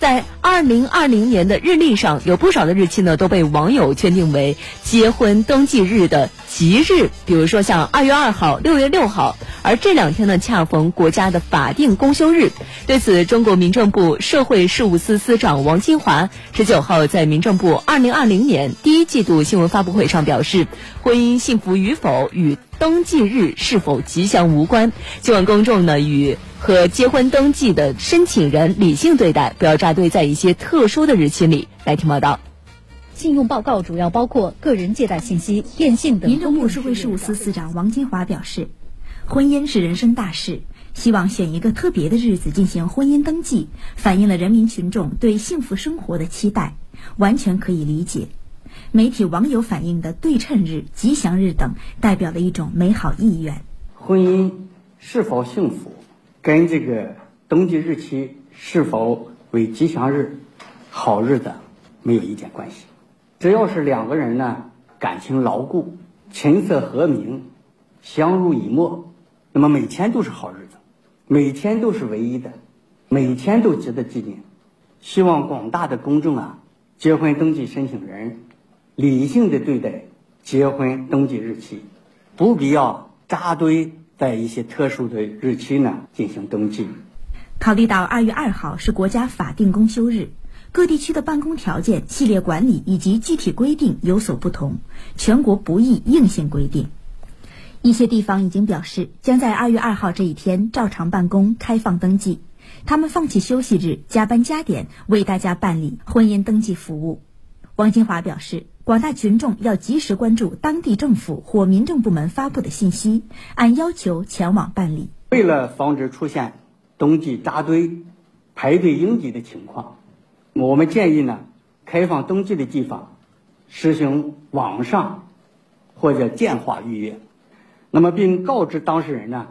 在二零二零年的日历上，有不少的日期呢都被网友圈定为结婚登记日的吉日，比如说像二月二号、六月六号，而这两天呢恰逢国家的法定公休日。对此，中国民政部社会事务司司长王金华十九号在民政部二零二零年第一季度新闻发布会上表示，婚姻幸福与否与登记日是否吉祥无关，希望公众呢与。和结婚登记的申请人理性对待，不要扎堆在一些特殊的日期里。来听报道。信用报告主要包括个人借贷信息、电信等。民政部社会事务司司长王金华表示，婚姻是人生大事，希望选一个特别的日子进行婚姻登记，反映了人民群众对幸福生活的期待，完全可以理解。媒体网友反映的对称日、吉祥日等，代表了一种美好意愿。婚姻是否幸福？跟这个登记日期是否为吉祥日、好日子没有一点关系。只要是两个人呢感情牢固、琴瑟和鸣、相濡以沫，那么每天都是好日子，每天都是唯一的，每天都值得纪念。希望广大的公众啊，结婚登记申请人理性的对待结婚登记日期，不必要扎堆。在一些特殊的日期呢进行登记。考虑到二月二号是国家法定公休日，各地区的办公条件、系列管理以及具体规定有所不同，全国不宜硬性规定。一些地方已经表示将在二月二号这一天照常办公、开放登记，他们放弃休息日，加班加点为大家办理婚姻登记服务。王金华表示。广大群众要及时关注当地政府或民政部门发布的信息，按要求前往办理。为了防止出现登记扎堆、排队拥挤的情况，我们建议呢，开放登记的地方实行网上或者电话预约。那么，并告知当事人呢，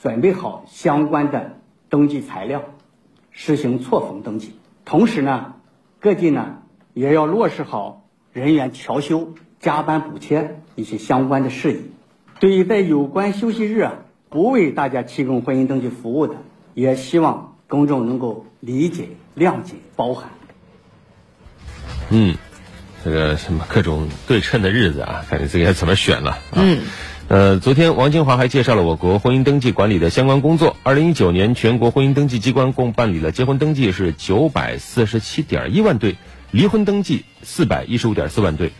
准备好相关的登记材料，实行错峰登记。同时呢，各地呢也要落实好。人员调休、加班补贴一些相关的事宜。对于在有关休息日啊不为大家提供婚姻登记服务的，也希望公众能够理解、谅解、包涵。嗯，这个什么各种对称的日子啊，看你自己该怎么选了。嗯，呃，昨天王金华还介绍了我国婚姻登记管理的相关工作。二零一九年全国婚姻登记机关共办理了结婚登记是九百四十七点一万对。离婚登记四百一十五点四万对，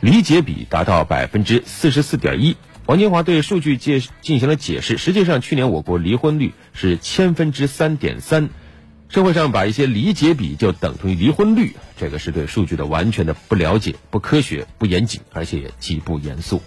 离结比达到百分之四十四点一。王金华对数据介进行了解释。实际上，去年我国离婚率是千分之三点三。社会上把一些离结比就等同于离婚率，这个是对数据的完全的不了解、不科学、不严谨，而且也极不严肃。